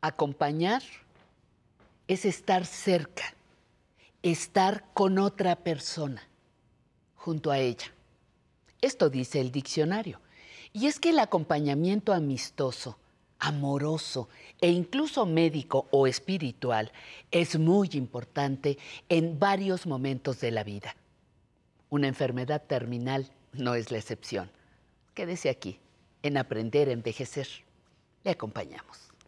Acompañar es estar cerca, estar con otra persona, junto a ella. Esto dice el diccionario. Y es que el acompañamiento amistoso, amoroso e incluso médico o espiritual es muy importante en varios momentos de la vida. Una enfermedad terminal no es la excepción. Quédese aquí, en Aprender a Envejecer. Le acompañamos.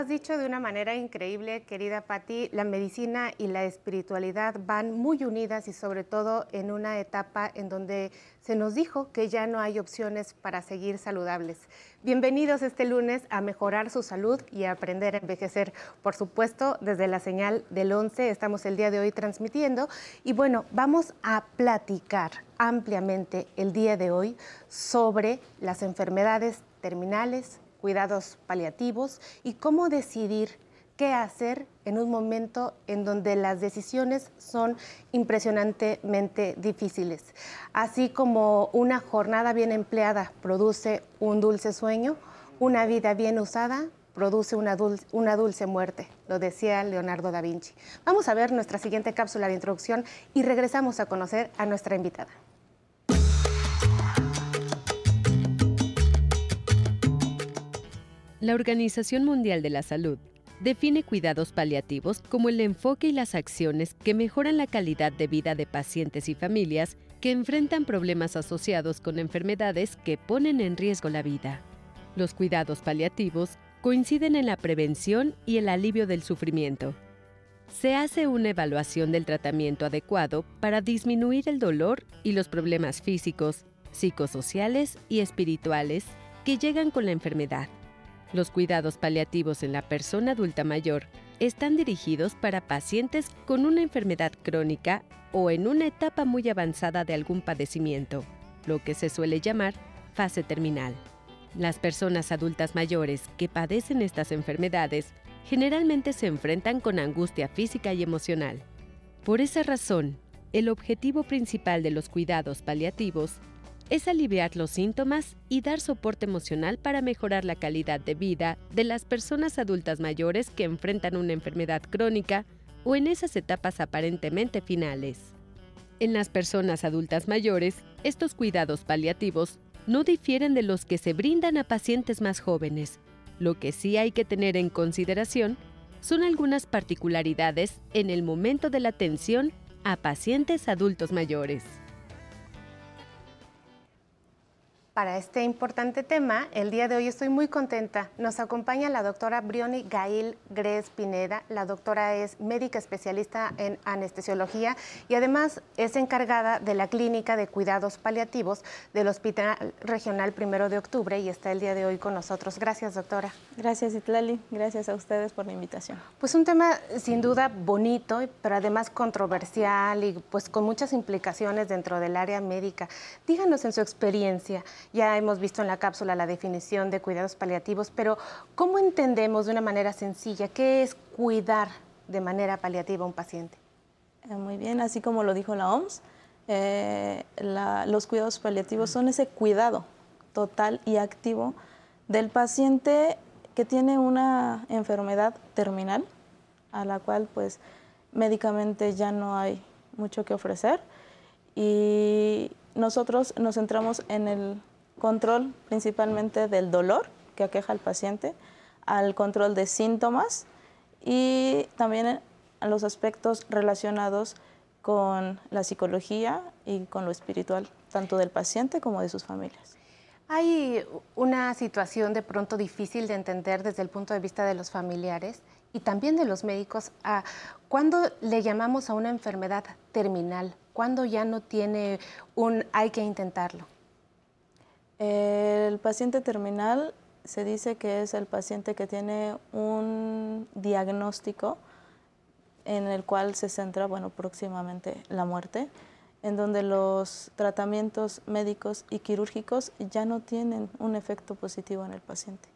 has dicho de una manera increíble, querida Patti. La medicina y la espiritualidad van muy unidas y sobre todo en una etapa en donde se nos dijo que ya no hay opciones para seguir saludables. Bienvenidos este lunes a mejorar su salud y a aprender a envejecer. Por supuesto, desde la señal del 11 estamos el día de hoy transmitiendo y bueno, vamos a platicar ampliamente el día de hoy sobre las enfermedades terminales, cuidados paliativos y cómo decidir qué hacer en un momento en donde las decisiones son impresionantemente difíciles. Así como una jornada bien empleada produce un dulce sueño, una vida bien usada produce una dulce, muerte, lo decía Leonardo da Vinci. Vamos a ver nuestra siguiente cápsula de introducción y regresamos a conocer a nuestra invitada. La Organización Mundial de la Salud define cuidados paliativos como el enfoque y las acciones que mejoran la calidad de vida de pacientes y familias que enfrentan problemas asociados con enfermedades que ponen en riesgo la vida. Los cuidados paliativos coinciden en la prevención y el alivio del sufrimiento. Se hace una evaluación del tratamiento adecuado para disminuir el dolor y los problemas físicos, psicosociales y espirituales que llegan con la enfermedad. Los cuidados paliativos en la persona adulta mayor están dirigidos para pacientes con una enfermedad crónica o en una etapa muy avanzada de algún padecimiento, lo que se suele llamar fase terminal. Las personas adultas mayores que padecen estas enfermedades generalmente se enfrentan con angustia física y emocional. Por esa razón, el objetivo principal de los cuidados paliativos es aliviar los síntomas y dar soporte emocional para mejorar la calidad de vida de las personas adultas mayores que enfrentan una enfermedad crónica o en esas etapas aparentemente finales. En las personas adultas mayores, estos cuidados paliativos no difieren de los que se brindan a pacientes más jóvenes. Lo que sí hay que tener en consideración son algunas particularidades en el momento de la atención a pacientes adultos mayores. Para este importante tema. El día de hoy estoy muy contenta. Nos acompaña la doctora Brioni Gail Gres Pineda. La doctora es médica especialista en anestesiología y además es encargada de la clínica de cuidados paliativos del Hospital Regional Primero de Octubre y está el día de hoy con nosotros. Gracias, doctora. Gracias, Itlali. Gracias a ustedes por la invitación. Pues un tema sin duda bonito, pero además controversial y pues con muchas implicaciones dentro del área médica. Díganos en su experiencia, ya hemos visto en la cápsula la definición de cuidados paliativos, pero ¿cómo entendemos de una manera sencilla qué es cuidar de manera paliativa a un paciente? Eh, muy bien, así como lo dijo la OMS, eh, los cuidados paliativos son ese cuidado total y activo del paciente que tiene una enfermedad terminal, a la cual pues médicamente ya no hay mucho que ofrecer y nosotros nos centramos en el control principalmente del dolor que aqueja al paciente, al control de síntomas y también a los aspectos relacionados con la psicología y con lo espiritual, tanto del paciente como de sus familias. Hay una situación de pronto difícil de entender desde el punto de vista de los familiares y también de los médicos. a ¿Cuándo le llamamos a una enfermedad terminal? ¿Cuándo ya no tiene un hay que intentarlo? El paciente terminal se dice que es el paciente que tiene un diagnóstico en el cual se centra, bueno, próximamente la muerte, en donde los tratamientos médicos y quirúrgicos ya no tienen un efecto positivo en el paciente.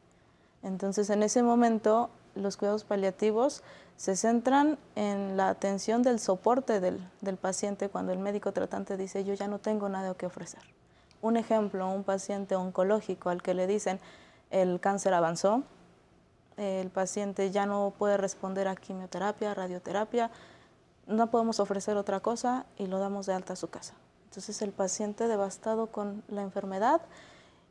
Entonces, en ese momento, los cuidados paliativos se centran en la atención del soporte del, del, paciente cuando el médico tratante dice yo ya no tengo nada que ofrecer. Un ejemplo, un paciente oncológico al que le dicen el cáncer avanzó, el paciente ya no puede responder a quimioterapia, radioterapia, no podemos ofrecer otra cosa y lo damos de alta a su casa. Entonces el paciente devastado con la enfermedad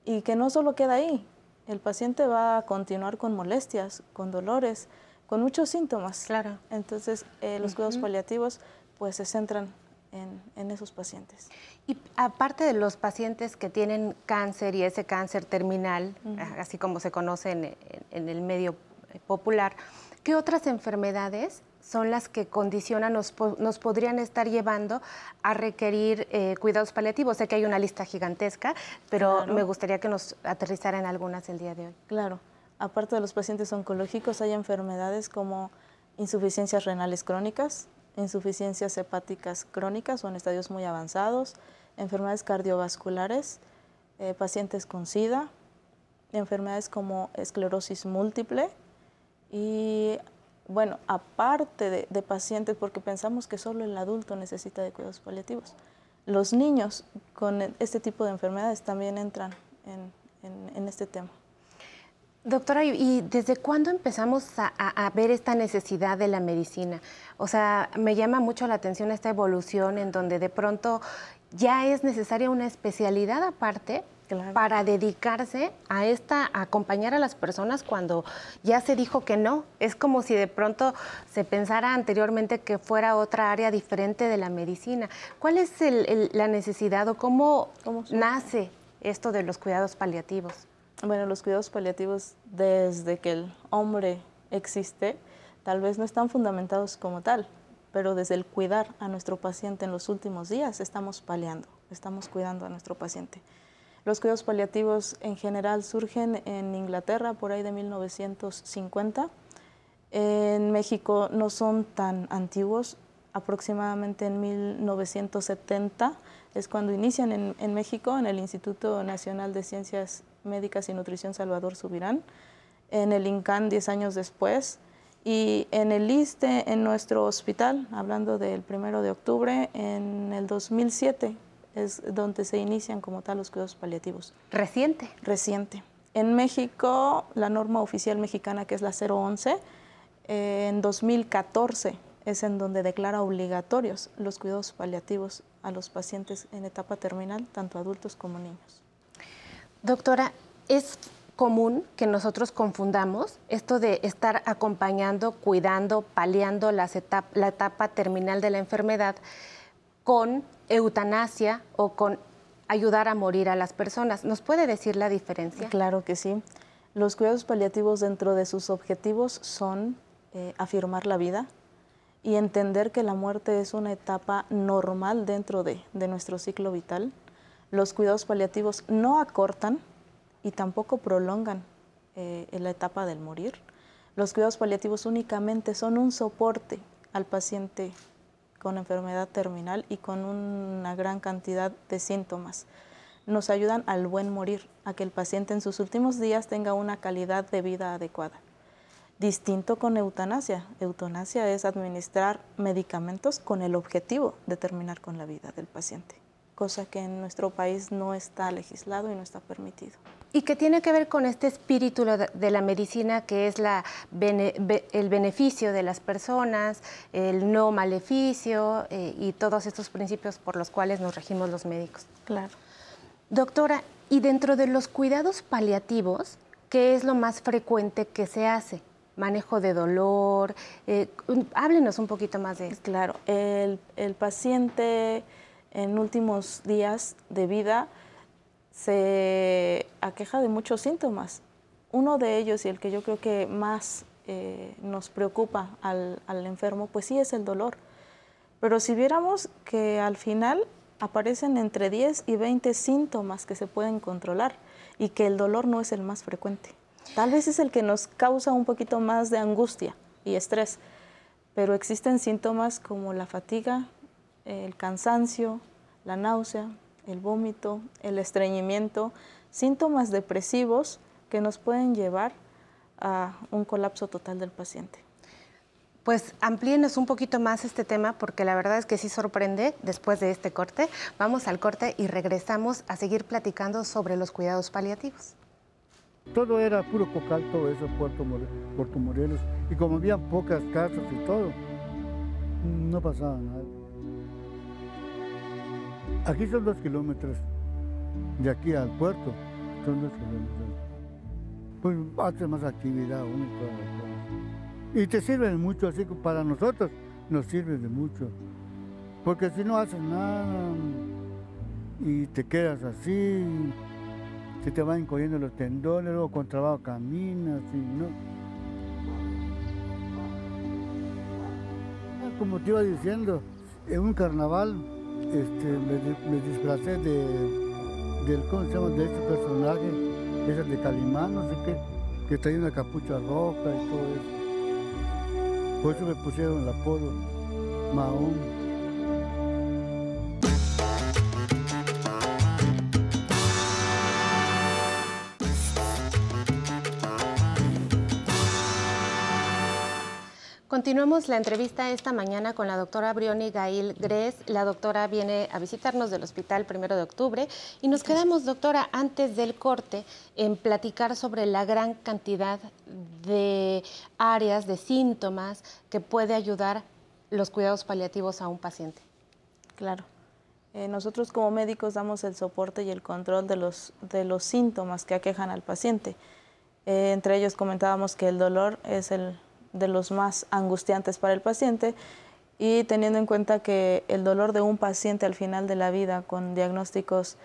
y que no solo queda ahí, el paciente va a continuar con molestias, con dolores, con muchos síntomas. Claro. Entonces eh, los cuidados paliativos pues se centran en, en, esos pacientes. Y aparte de los pacientes que tienen cáncer y ese cáncer terminal, uh -huh. así como se conoce en, el medio popular, ¿qué otras enfermedades son las que condicionan, nos, nos podrían estar llevando a requerir eh, cuidados paliativos. Sé que hay una lista gigantesca, pero claro. me gustaría que nos aterrizaran algunas el día de hoy. Claro. Aparte de los pacientes oncológicos, hay enfermedades como insuficiencias renales crónicas, insuficiencias hepáticas crónicas o en estadios muy avanzados, enfermedades cardiovasculares, eh, pacientes con SIDA, enfermedades como esclerosis múltiple y bueno, aparte de, pacientes, porque pensamos que solo el adulto necesita de cuidados paliativos, los niños con este tipo de enfermedades también entran en, en, en este tema. Doctora, ¿y desde cuándo empezamos a, a, ver esta necesidad de la medicina? O sea, me llama mucho la atención esta evolución en donde de pronto ya es necesaria una especialidad aparte Claro. para dedicarse a esta a acompañar a las personas cuando ya se dijo que no. Es como si de pronto se pensara anteriormente que fuera otra área diferente de la medicina. ¿Cuál es el, el, la necesidad o cómo, ¿Cómo nace esto de los cuidados paliativos? Bueno, los cuidados paliativos desde que el hombre existe, tal vez no están fundamentados como tal, pero desde el cuidar a nuestro paciente en los últimos días estamos paliando, estamos cuidando a nuestro paciente. Los cuidados paliativos en general surgen en Inglaterra por ahí de 1950. En México no son tan antiguos, aproximadamente en 1970 es cuando inician en, en, México en el Instituto Nacional de Ciencias Médicas y Nutrición Salvador Subirán, en el INCAN 10 años después y en el ISTE, en nuestro hospital, hablando del primero de octubre, en el 2007 es donde se inician como tal los cuidados paliativos. ¿Reciente? Reciente. En México, la norma oficial mexicana, que es la 011, eh, en 2014 es en donde declara obligatorios los cuidados paliativos a los pacientes en etapa terminal, tanto adultos como niños. Doctora, es común que nosotros confundamos esto de estar acompañando, cuidando, paliando las la etapa terminal de la enfermedad con eutanasia o con ayudar a morir a las personas. ¿Nos puede decir la diferencia? Claro que sí. Los cuidados paliativos dentro de sus objetivos son eh, afirmar la vida y entender que la muerte es una etapa normal dentro de, de nuestro ciclo vital. Los cuidados paliativos no acortan y tampoco prolongan eh, la etapa del morir. Los cuidados paliativos únicamente son un soporte al paciente con enfermedad terminal y con una gran cantidad de síntomas. Nos ayudan al buen morir, a que el paciente en sus últimos días tenga una calidad de vida adecuada. Distinto con eutanasia. Eutanasia es administrar medicamentos con el objetivo de terminar con la vida del paciente, cosa que en nuestro país no está legislado y no está permitido. Y que tiene que ver con este espíritu de la medicina que es la, el beneficio de las personas, el no maleficio eh, y todos estos principios por los cuales nos regimos los médicos. Claro. Doctora, y dentro de los cuidados paliativos, ¿qué es lo más frecuente que se hace? Manejo de dolor, eh, háblenos un poquito más de esto. Claro, el, el paciente en últimos días de vida se aqueja de muchos síntomas. Uno de ellos y el que yo creo que más eh, nos preocupa al, al, enfermo, pues sí es el dolor. Pero si viéramos que al final aparecen entre 10 y 20 síntomas que se pueden controlar y que el dolor no es el más frecuente. Tal vez es el que nos causa un poquito más de angustia y estrés, pero existen síntomas como la fatiga, el cansancio, la náusea, el vómito, el estreñimiento, síntomas depresivos que nos pueden llevar a un colapso total del paciente. Pues amplíenos un poquito más este tema porque la verdad es que sí sorprende después de este corte. Vamos al corte y regresamos a seguir platicando sobre los cuidados paliativos. Todo era puro cocal, todo eso, Puerto, Puerto Morelos. Y como había pocas casas y todo, no pasaba nada. Aquí son dos kilómetros, de aquí al puerto, son dos kilómetros. Pues hace más actividad uno y. Y te sirve mucho, así que para nosotros nos sirve de mucho. Porque si no haces nada y te quedas así, se te van encogiendo los tendones, luego con trabajo caminas y no. Ah, como te iba diciendo, en un carnaval este, me, disfracé de, del, ¿cómo se llama? de este personaje, ese de Calimán, no sé qué, que traía una capucha roja y todo eso. Por eso me pusieron el apodo Mahón. Continuamos la entrevista esta mañana con la doctora Brioni Gail Gres. La doctora viene a visitarnos del hospital primero de octubre y nos quedamos, doctora, antes del corte en platicar sobre la gran cantidad de áreas, de síntomas que puede ayudar los cuidados paliativos a un paciente. Claro. Eh, nosotros como médicos damos el soporte y el control de los, de los síntomas que aquejan al paciente. Eh, entre ellos comentábamos que el dolor es el de los más angustiantes para el paciente y teniendo en cuenta que el dolor de un paciente al final de la vida con diagnósticos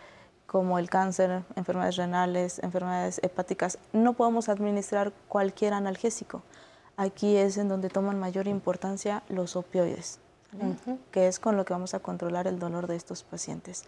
como el cáncer, enfermedades renales, enfermedades hepáticas, no podemos administrar cualquier analgésico. Aquí es en donde toman mayor importancia los opioides, que es con lo que vamos a controlar el dolor de estos pacientes.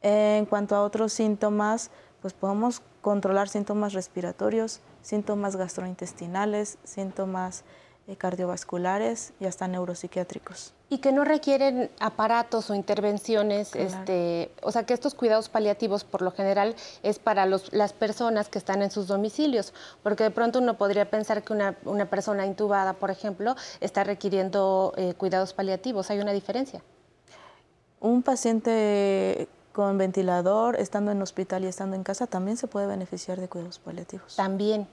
En cuanto a otros síntomas, pues podemos controlar síntomas respiratorios, síntomas gastrointestinales, síntomas eh, cardiovasculares y hasta neuropsiquiátricos. Y que no requieren aparatos o intervenciones, este, o sea que estos cuidados paliativos por lo general es para las personas que están en sus domicilios, porque de pronto uno podría pensar que una, persona intubada, por ejemplo, está requiriendo eh, cuidados paliativos. ¿Hay una diferencia? Un paciente con ventilador, estando en hospital y estando en casa, también se puede beneficiar de cuidados paliativos. También.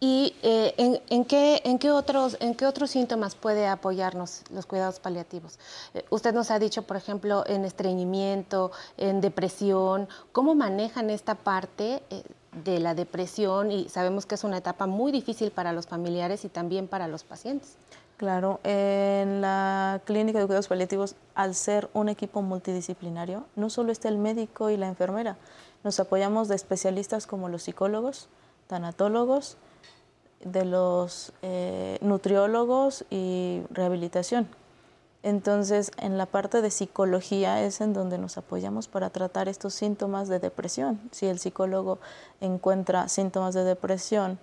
¿Y eh, en, qué, en, qué otros, en qué otros síntomas puede apoyarnos los cuidados paliativos? Eh, usted nos ha dicho, por ejemplo, en estreñimiento, en depresión. ¿Cómo manejan esta parte eh, de la depresión? Y sabemos que es una etapa muy difícil para los familiares y también para los pacientes. Claro, en la clínica de cuidados paliativos, al ser un equipo multidisciplinario, no solo está el médico y la enfermera, nos apoyamos de especialistas como los psicólogos, tanatólogos, de los eh, nutriólogos y rehabilitación. Entonces, en la parte de psicología es en donde nos apoyamos para tratar estos síntomas de depresión. Si el psicólogo encuentra síntomas de depresión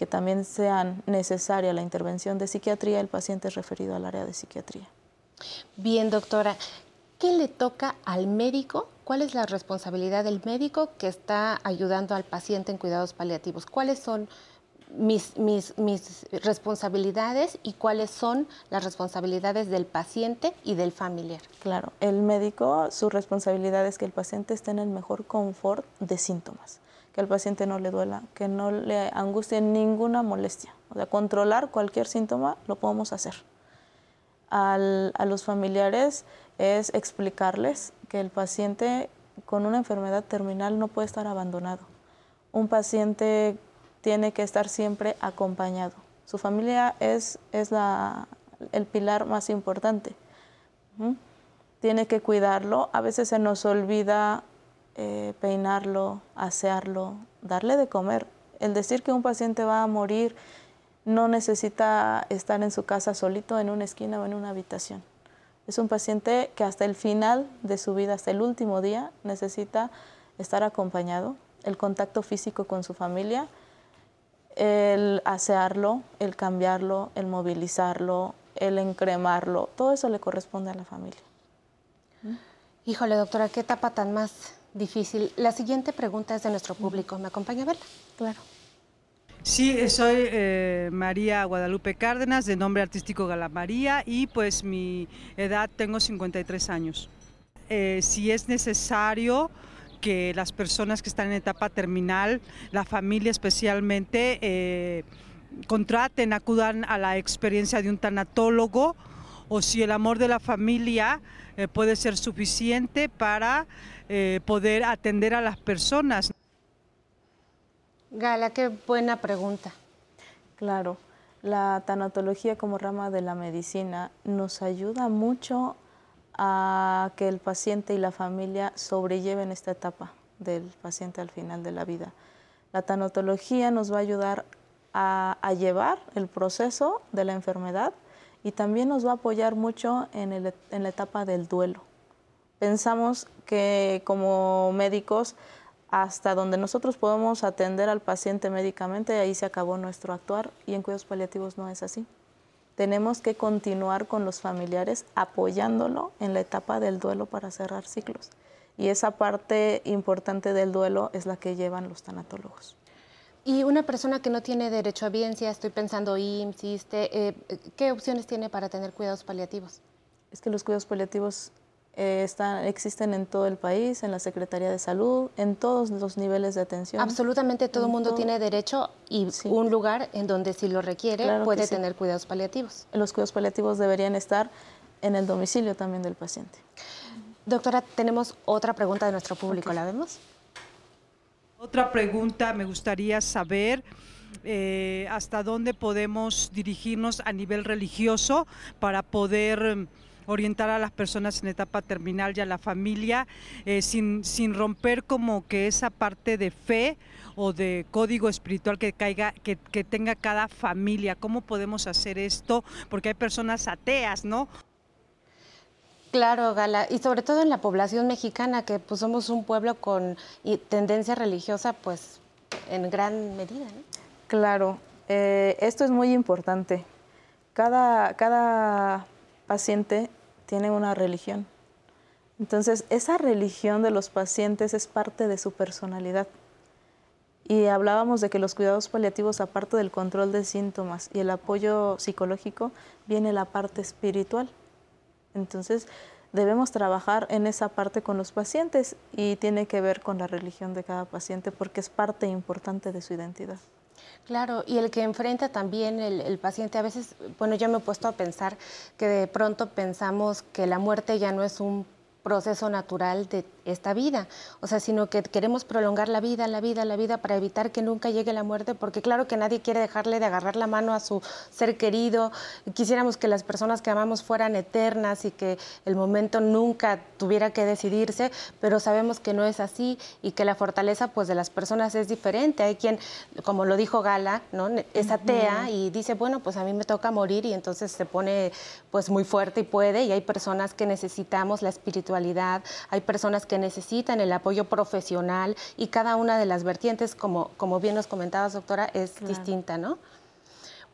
que también sean necesaria la intervención de psiquiatría, el paciente es referido al área de psiquiatría. Bien, doctora, ¿qué le toca al médico? ¿Cuál es la responsabilidad del médico que está ayudando al paciente en cuidados paliativos? ¿Cuáles son mis, mis, mis, responsabilidades y cuáles son las responsabilidades del paciente y del familiar. Claro, el médico, su responsabilidad es que el paciente esté en el mejor confort de síntomas, que al paciente no le duela, que no le angustie ninguna molestia. O sea, controlar cualquier síntoma lo podemos hacer. Al, a los familiares es explicarles que el paciente con una enfermedad terminal no puede estar abandonado. Un paciente tiene que estar siempre acompañado. Su familia es, es la, el pilar más importante. Tiene que cuidarlo. A veces se nos olvida eh, peinarlo, asearlo, darle de comer. El decir que un paciente va a morir no necesita estar en su casa solito en una esquina o en una habitación. Es un paciente que hasta el final de su vida, hasta el último día, necesita estar acompañado, el contacto físico con su familia el asearlo, el cambiarlo, el movilizarlo, el encremarlo, todo eso le corresponde a la familia. Híjole, doctora, qué etapa tan más difícil. La siguiente pregunta es de nuestro público. ¿Me acompaña a verla? Claro. Sí, soy eh, María Guadalupe Cárdenas, de nombre artístico Gala María, y pues mi edad tengo 53 años. Eh, si es necesario que las personas que están en etapa terminal, la familia especialmente, eh, contraten, acudan a la experiencia de un tanatólogo, o si el amor de la familia puede ser suficiente para poder atender a las personas. Gala, qué buena pregunta. Claro, la tanatología como rama de la medicina nos ayuda mucho a que el paciente y la familia sobrelleven esta etapa del paciente al final de la vida. La tanatología nos va a ayudar a, llevar el proceso de la enfermedad y también nos va a apoyar mucho en, en la etapa del duelo. Pensamos que como médicos hasta donde nosotros podemos atender al paciente médicamente, ahí se acabó nuestro actuar y en cuidados paliativos no es así. Tenemos que continuar con los familiares apoyándolo en la etapa del duelo para cerrar ciclos. Y esa parte importante del duelo es la que llevan los tanatólogos. Y una persona que no tiene derecho a biencia, estoy pensando IMSS, eh, ¿qué opciones tiene para tener cuidados paliativos? Es que los cuidados paliativos eh, están, existen en todo el país, en la Secretaría de Salud, en todos los niveles de atención. Absolutamente todo el mundo tiene derecho y un lugar en donde si lo requiere puede tener cuidados paliativos. Los cuidados paliativos deberían estar en el domicilio también del paciente. Doctora, tenemos otra pregunta de nuestro público, ¿la vemos? Otra pregunta, me gustaría saber eh, hasta dónde podemos dirigirnos a nivel religioso para poder orientar a las personas en etapa terminal y a la familia eh, sin, sin romper como que esa parte de fe o de código espiritual que caiga, que, que tenga cada familia. ¿Cómo podemos hacer esto? Porque hay personas ateas, ¿no? Claro, Gala, y sobre todo en la población mexicana, que pues somos un pueblo con tendencia religiosa, pues en gran medida. ¿no? Claro, eh, esto es muy importante. Cada, cada paciente tiene una religión. Entonces, esa religión de los pacientes es parte de su personalidad. Y hablábamos de que los cuidados paliativos, aparte del control de síntomas y el apoyo psicológico, viene la parte espiritual. Entonces, debemos trabajar en esa parte con los pacientes y tiene que ver con la religión de cada paciente porque es parte importante de su identidad. Claro, y el que enfrenta también el, paciente, a veces, bueno, yo me he puesto a pensar que de pronto pensamos que la muerte ya no es un proceso natural de esta vida, o sea, sino que queremos prolongar la vida, la vida, la vida para evitar que nunca llegue la muerte, porque claro que nadie quiere dejarle de agarrar la mano a su ser querido, quisiéramos que las personas que amamos fueran eternas y que el momento nunca tuviera que decidirse, pero sabemos que no es así y que la fortaleza pues de las personas es diferente. Hay quien, como lo dijo Gala, ¿no? es atea y dice, bueno, pues a mí me toca morir y entonces se pone pues muy fuerte y puede, y hay personas que necesitamos la espiritualidad, hay personas que necesitan el apoyo profesional y cada una de las vertientes, como, como bien nos comentabas, doctora, es distinta, ¿no?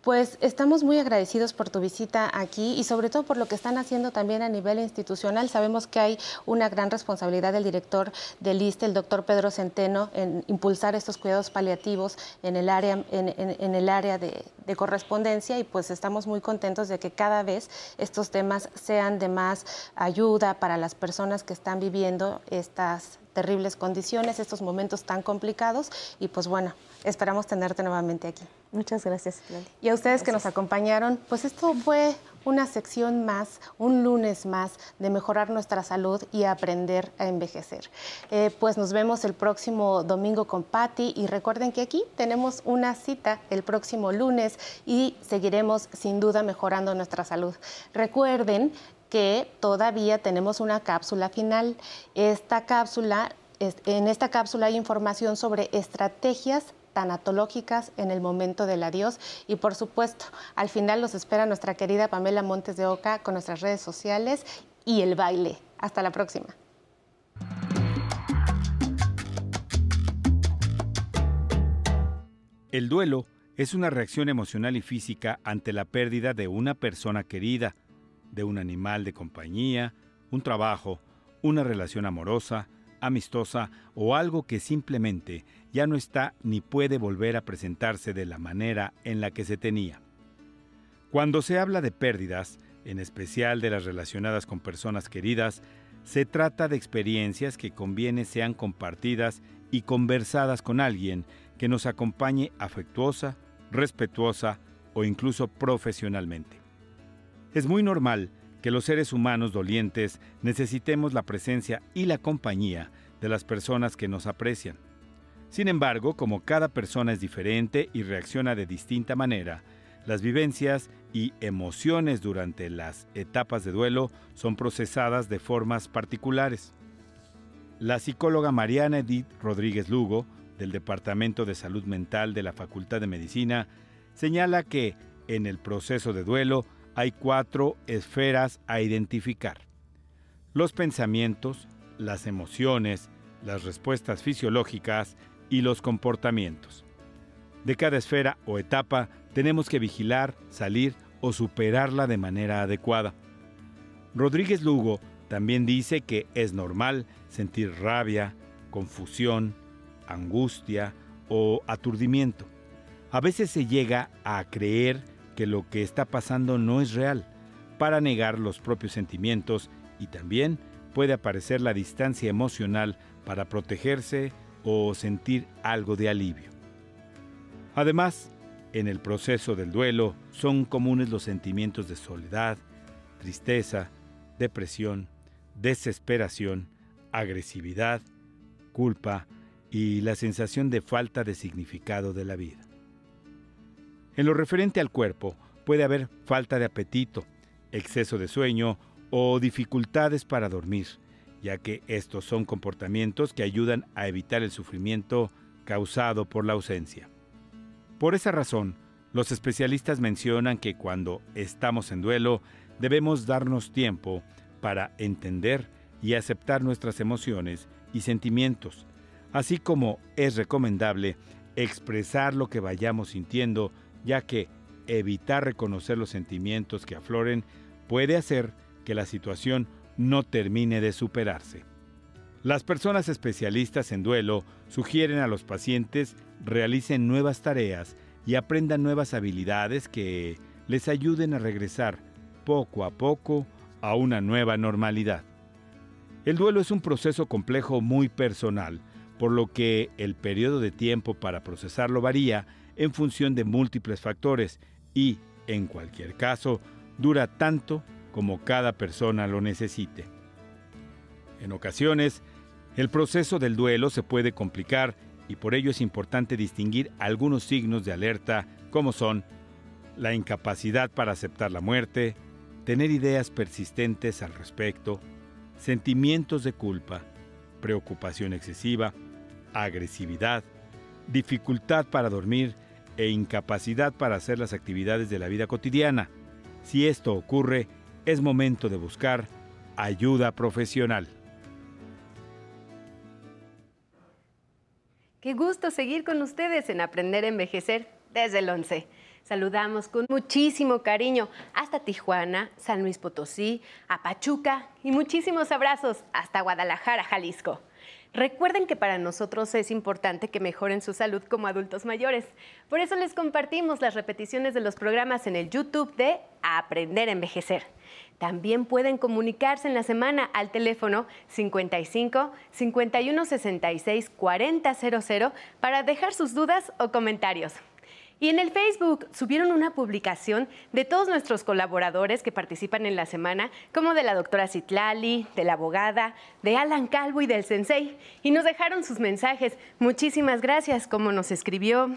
Pues estamos muy agradecidos por tu visita aquí y sobre todo por lo que están haciendo también a nivel institucional. Sabemos que hay una gran responsabilidad del director del ISTE, el doctor Pedro Centeno, en impulsar estos cuidados paliativos en el área, en, el área de, de, correspondencia y pues estamos muy contentos de que cada vez estos temas sean de más ayuda para las personas que están viviendo estas terribles condiciones, estos momentos tan complicados y pues bueno, esperamos tenerte nuevamente aquí. Muchas gracias. Y a ustedes que nos acompañaron, pues esto fue una sección más, un lunes más de mejorar nuestra salud y aprender a envejecer. Eh, pues nos vemos el próximo domingo con Patti y recuerden que aquí tenemos una cita el próximo lunes y seguiremos sin duda mejorando nuestra salud. Recuerden que todavía tenemos una cápsula final. Esta cápsula, en esta cápsula hay información sobre estrategias tanatológicas en el momento del adiós. Y por supuesto, al final los espera nuestra querida Pamela Montes de Oca con nuestras redes sociales y el baile. Hasta la próxima. El duelo es una reacción emocional y física ante la pérdida de una persona querida, de un animal de compañía, un trabajo, una relación amorosa, amistosa o algo que simplemente ya no está ni puede volver a presentarse de la manera en la que se tenía. Cuando se habla de pérdidas, en especial de las relacionadas con personas queridas, se trata de experiencias que conviene sean compartidas y conversadas con alguien que nos acompañe afectuosa, respetuosa o incluso profesionalmente. Es muy normal que los seres humanos dolientes necesitemos la presencia y la compañía de las personas que nos aprecian. Sin embargo, como cada persona es diferente y reacciona de distinta manera, las vivencias y emociones durante las etapas de duelo son procesadas de formas particulares. La psicóloga Mariana Edith Rodríguez Lugo del Departamento de Salud Mental de la Facultad de Medicina, señala que en el proceso de duelo hay cuatro esferas a identificar. Los pensamientos, las emociones, las respuestas fisiológicas y los comportamientos. De cada esfera o etapa tenemos que vigilar, salir o superarla de manera adecuada. Rodríguez Lugo también dice que es normal sentir rabia, confusión, angustia o aturdimiento. A veces se llega a creer que lo que está pasando no es real, para negar los propios sentimientos y también puede aparecer la distancia emocional para protegerse o sentir algo de alivio. Además, en el proceso del duelo son comunes los sentimientos de soledad, tristeza, depresión, desesperación, agresividad, culpa, y la sensación de falta de significado de la vida. En lo referente al cuerpo, puede haber falta de apetito, exceso de sueño o dificultades para dormir, ya que estos son comportamientos que ayudan a evitar el sufrimiento causado por la ausencia. Por esa razón, los especialistas mencionan que cuando estamos en duelo debemos darnos tiempo para entender y aceptar nuestras emociones y sentimientos, así como es recomendable expresar lo que vayamos sintiendo, ya que evitar reconocer los sentimientos que afloren puede hacer que la situación no termine de superarse. Las personas especialistas en duelo sugieren a los pacientes realicen nuevas tareas y aprendan nuevas habilidades que les ayuden a regresar poco a poco a una nueva normalidad. El duelo es un proceso complejo muy personal, por lo que el periodo de tiempo para procesarlo varía en función de múltiples factores y, en cualquier caso, dura tanto como cada persona lo necesite. En ocasiones, el proceso del duelo se puede complicar y por ello es importante distinguir algunos signos de alerta como son la incapacidad para aceptar la muerte, tener ideas persistentes al respecto, sentimientos de culpa, preocupación excesiva, agresividad, dificultad para dormir e incapacidad para hacer las actividades de la vida cotidiana. Si esto ocurre, es momento de buscar ayuda profesional. Qué gusto seguir con ustedes en Aprender a Envejecer desde el 11. Saludamos con muchísimo cariño hasta Tijuana, San Luis Potosí, a Pachuca y muchísimos abrazos hasta Guadalajara, Jalisco. Recuerden que para nosotros es importante que mejoren su salud como adultos mayores. Por eso les compartimos las repeticiones de los programas en el YouTube de Aprender a Envejecer. También pueden comunicarse en la semana al teléfono 55 51 66 4000 para dejar sus dudas o comentarios. Y en el Facebook subieron una publicación de todos nuestros colaboradores que participan en la semana, como de la doctora Citlali, de la abogada, de Alan Calvo y del Sensei. Y nos dejaron sus mensajes. Muchísimas gracias, como nos escribió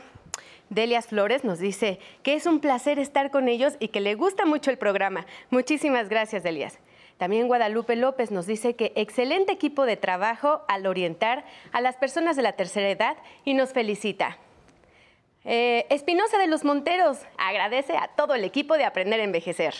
Delias Flores nos dice que es un placer estar con ellos y que le gusta mucho el programa. Muchísimas gracias, Delias. También Guadalupe López nos dice que excelente equipo de trabajo al orientar a las personas de la tercera edad y nos felicita. Eh, Espinosa de los Monteros agradece a todo el equipo de Aprender a Envejecer.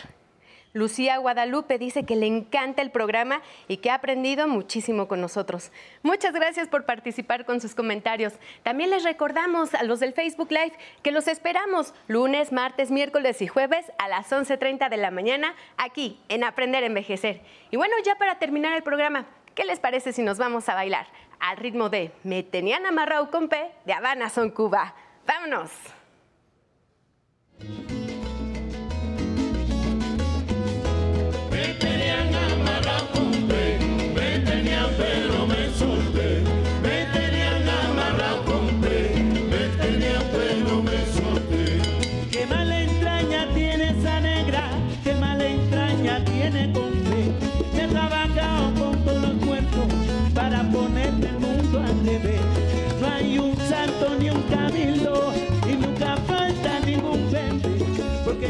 Lucía Guadalupe dice que le encanta el programa y que ha aprendido muchísimo con nosotros. Muchas gracias por participar con sus comentarios. También les recordamos a los del Facebook Live que los esperamos lunes, martes, miércoles y jueves a las 11.30 de la mañana aquí en Aprender a Envejecer. Y bueno, ya para terminar el programa, ¿qué les parece si nos vamos a bailar al ritmo de Me tenían amarrado con P de Habana Son Cuba? ¡Vámonos!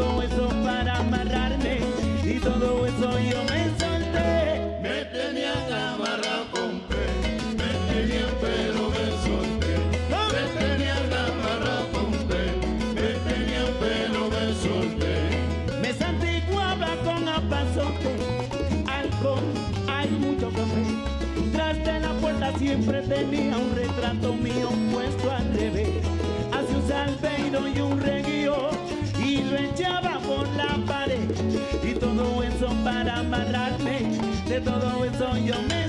todo eso para amarrarme. Y todo eso yo me solté. Me tenían amarrado con pe me tenían pero me solté. Me tenían amarrado con pe me tenían pero me solté. Me santiguaba con apazote alcohol hay mucho café. Siempre tenía un retrato mío para amarrarme, de todo eso yo me